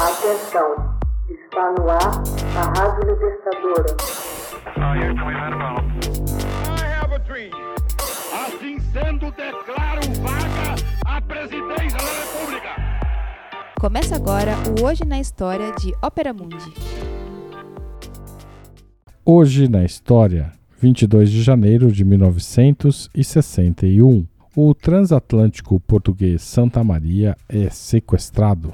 Atenção, está no ar a Rádio Libertadora. Assim sendo, declaro vaga a presidência da República. Começa agora o Hoje na História de Ópera Mundi. Hoje na História, 22 de janeiro de 1961. O transatlântico português Santa Maria é sequestrado.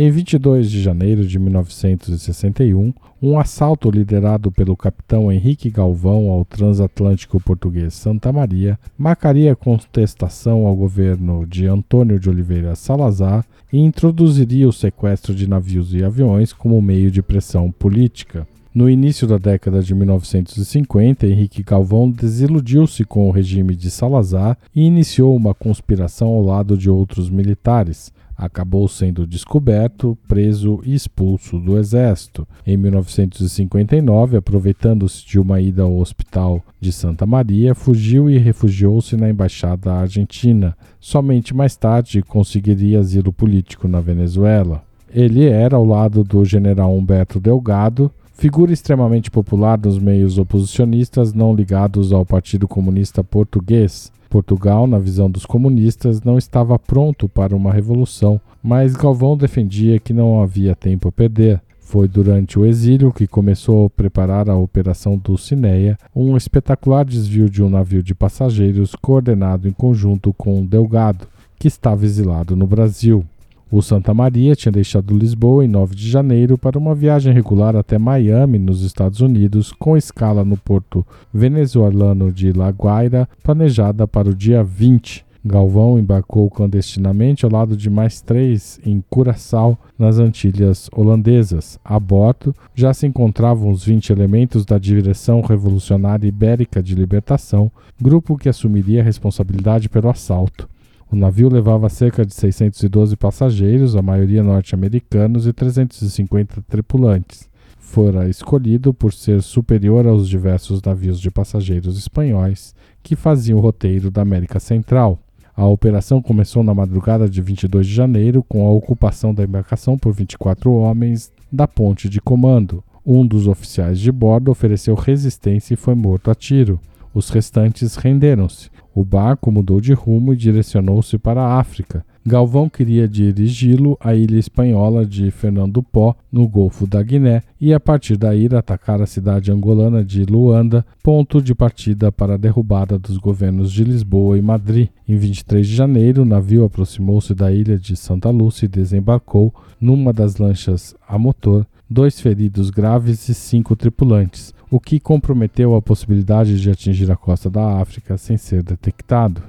Em 22 de janeiro de 1961, um assalto liderado pelo capitão Henrique Galvão ao transatlântico português Santa Maria marcaria contestação ao governo de Antônio de Oliveira Salazar e introduziria o sequestro de navios e aviões como meio de pressão política. No início da década de 1950, Henrique Galvão desiludiu-se com o regime de Salazar e iniciou uma conspiração ao lado de outros militares. Acabou sendo descoberto, preso e expulso do exército. Em 1959, aproveitando-se de uma ida ao hospital de Santa Maria, fugiu e refugiou-se na embaixada argentina. Somente mais tarde conseguiria asilo político na Venezuela. Ele era, ao lado do general Humberto Delgado, figura extremamente popular nos meios oposicionistas não ligados ao Partido Comunista Português. Portugal, na visão dos comunistas, não estava pronto para uma revolução, mas Galvão defendia que não havia tempo a perder. Foi durante o exílio que começou a preparar a Operação Dulcineia, um espetacular desvio de um navio de passageiros coordenado em conjunto com Delgado, que estava exilado no Brasil. O Santa Maria tinha deixado Lisboa em 9 de janeiro para uma viagem regular até Miami, nos Estados Unidos, com escala no porto venezuelano de La Guaira, planejada para o dia 20. Galvão embarcou clandestinamente ao lado de mais três em Curaçao, nas Antilhas Holandesas. A bordo já se encontravam os 20 elementos da Direção Revolucionária Ibérica de Libertação, grupo que assumiria a responsabilidade pelo assalto. O navio levava cerca de 612 passageiros, a maioria norte-americanos, e 350 tripulantes. Fora escolhido por ser superior aos diversos navios de passageiros espanhóis que faziam o roteiro da América Central. A operação começou na madrugada de 22 de janeiro com a ocupação da embarcação por 24 homens da ponte de comando. Um dos oficiais de bordo ofereceu resistência e foi morto a tiro. Os restantes renderam-se. O barco mudou de rumo e direcionou-se para a África. Galvão queria dirigi-lo à ilha espanhola de Fernando Pó, no Golfo da Guiné, e a partir daí atacar a cidade angolana de Luanda, ponto de partida para a derrubada dos governos de Lisboa e Madrid. Em 23 de janeiro, o navio aproximou-se da ilha de Santa Lúcia e desembarcou numa das lanchas a motor, dois feridos graves e cinco tripulantes o que comprometeu a possibilidade de atingir a costa da África sem ser detectado.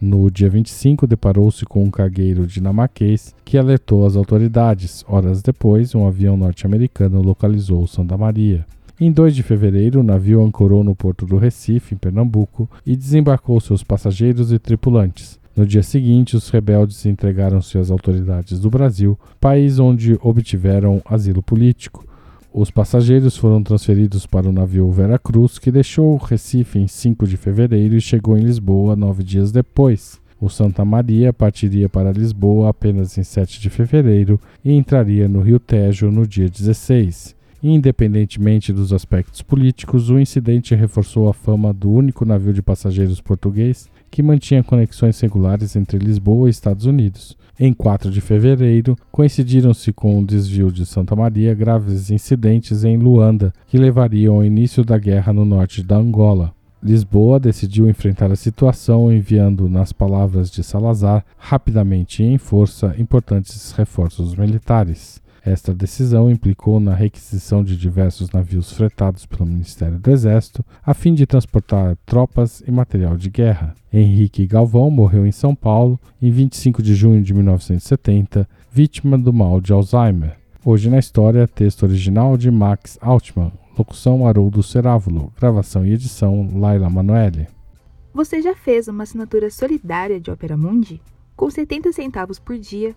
No dia 25, deparou-se com um cargueiro dinamarquês que alertou as autoridades. Horas depois, um avião norte-americano localizou Santa Maria. Em 2 de fevereiro, o navio ancorou no porto do Recife, em Pernambuco, e desembarcou seus passageiros e tripulantes. No dia seguinte, os rebeldes entregaram-se às autoridades do Brasil, país onde obtiveram asilo político. Os passageiros foram transferidos para o navio Vera Cruz, que deixou Recife em 5 de fevereiro e chegou em Lisboa nove dias depois. O Santa Maria partiria para Lisboa apenas em 7 de fevereiro e entraria no Rio Tejo no dia 16. Independentemente dos aspectos políticos, o incidente reforçou a fama do único navio de passageiros português que mantinha conexões regulares entre Lisboa e Estados Unidos. Em 4 de fevereiro, coincidiram-se com o desvio de Santa Maria graves incidentes em Luanda, que levariam ao início da guerra no norte da Angola. Lisboa decidiu enfrentar a situação enviando, nas palavras de Salazar, rapidamente e em força importantes reforços militares. Esta decisão implicou na requisição de diversos navios fretados pelo Ministério do Exército a fim de transportar tropas e material de guerra. Henrique Galvão morreu em São Paulo em 25 de junho de 1970, vítima do mal de Alzheimer. Hoje na história, texto original de Max Altman, locução Haroldo Cerávulo, gravação e edição Laila Manoeli. Você já fez uma assinatura solidária de Opera Mundi? Com 70 centavos por dia,